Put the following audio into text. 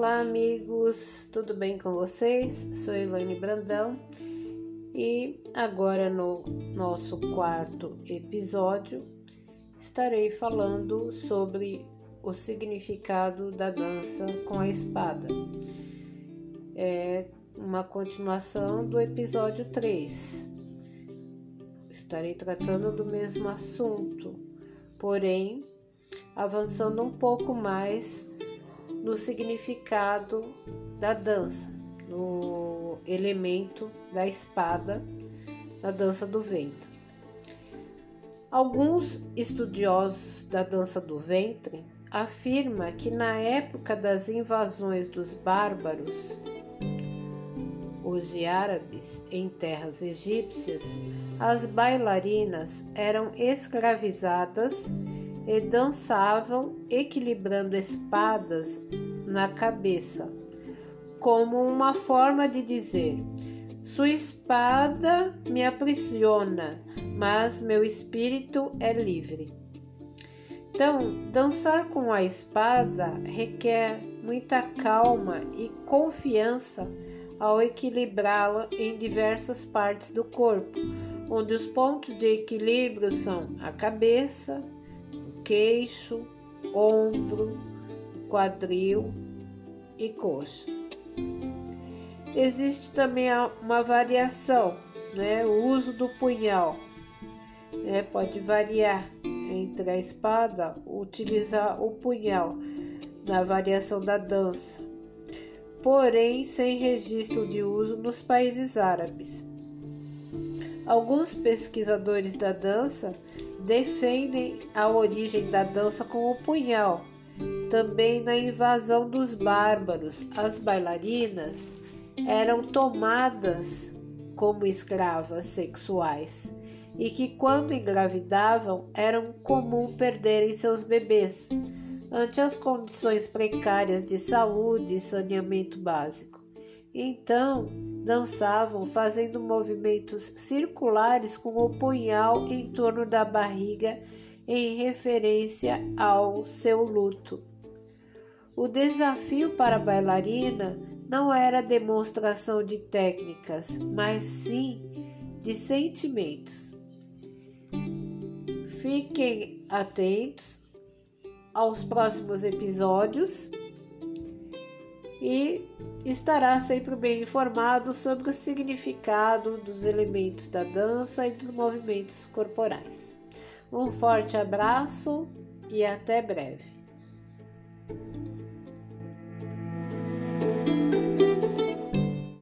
amigos, tudo bem com vocês? Sou Elaine Brandão e agora no nosso quarto episódio estarei falando sobre o significado da dança com a espada. É uma continuação do episódio 3. Estarei tratando do mesmo assunto, porém avançando um pouco mais no significado da dança, no elemento da espada na dança do ventre. Alguns estudiosos da dança do ventre afirmam que na época das invasões dos bárbaros, os de árabes em terras egípcias, as bailarinas eram escravizadas e dançavam equilibrando espadas na cabeça, como uma forma de dizer: Sua espada me aprisiona, mas meu espírito é livre. Então, dançar com a espada requer muita calma e confiança ao equilibrá-la em diversas partes do corpo, onde os pontos de equilíbrio são a cabeça, queixo, ombro, quadril e coxa. Existe também uma variação, né? o uso do punhal. Né? Pode variar entre a espada, utilizar o punhal na variação da dança, porém sem registro de uso nos países árabes. Alguns pesquisadores da dança defendem a origem da dança com o punhal. Também na invasão dos bárbaros, as bailarinas eram tomadas como escravas sexuais e que, quando engravidavam, eram comum perderem seus bebês ante as condições precárias de saúde e saneamento básico. Então, dançavam fazendo movimentos circulares com o punhal em torno da barriga em referência ao seu luto. O desafio para a bailarina não era demonstração de técnicas, mas sim de sentimentos. Fiquem atentos aos próximos episódios e estará sempre bem informado sobre o significado dos elementos da dança e dos movimentos corporais. Um forte abraço e até breve.